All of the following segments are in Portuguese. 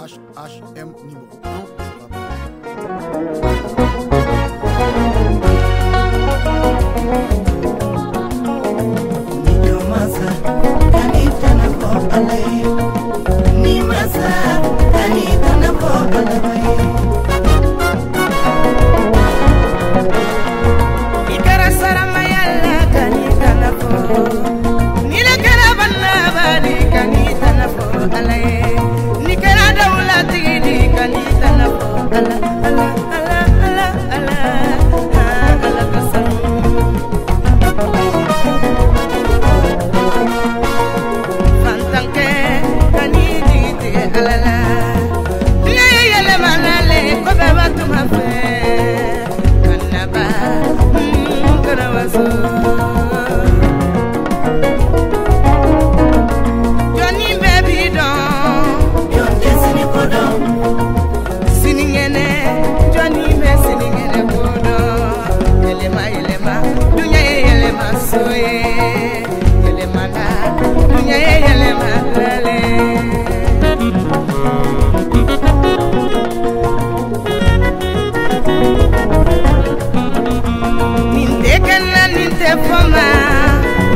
HHM numéro 1.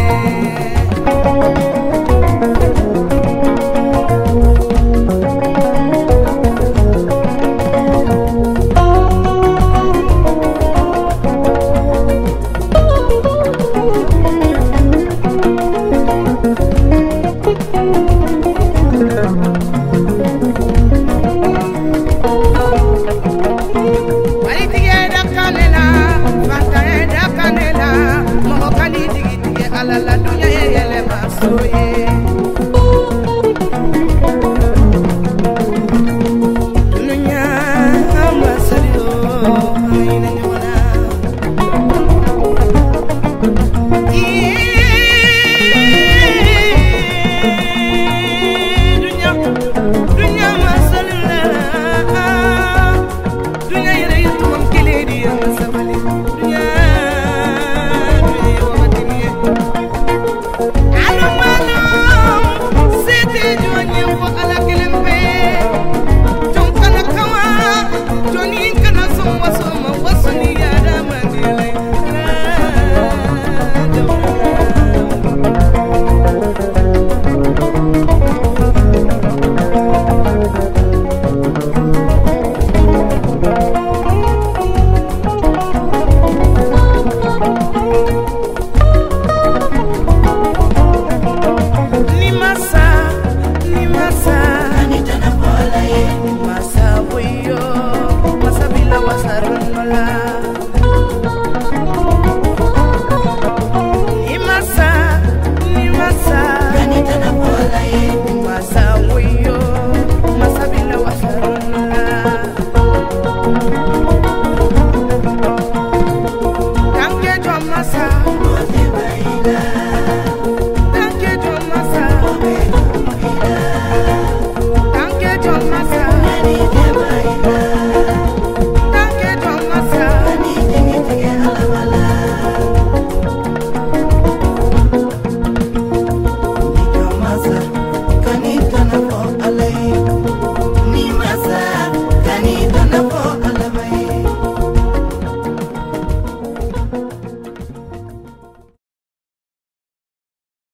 Yeah.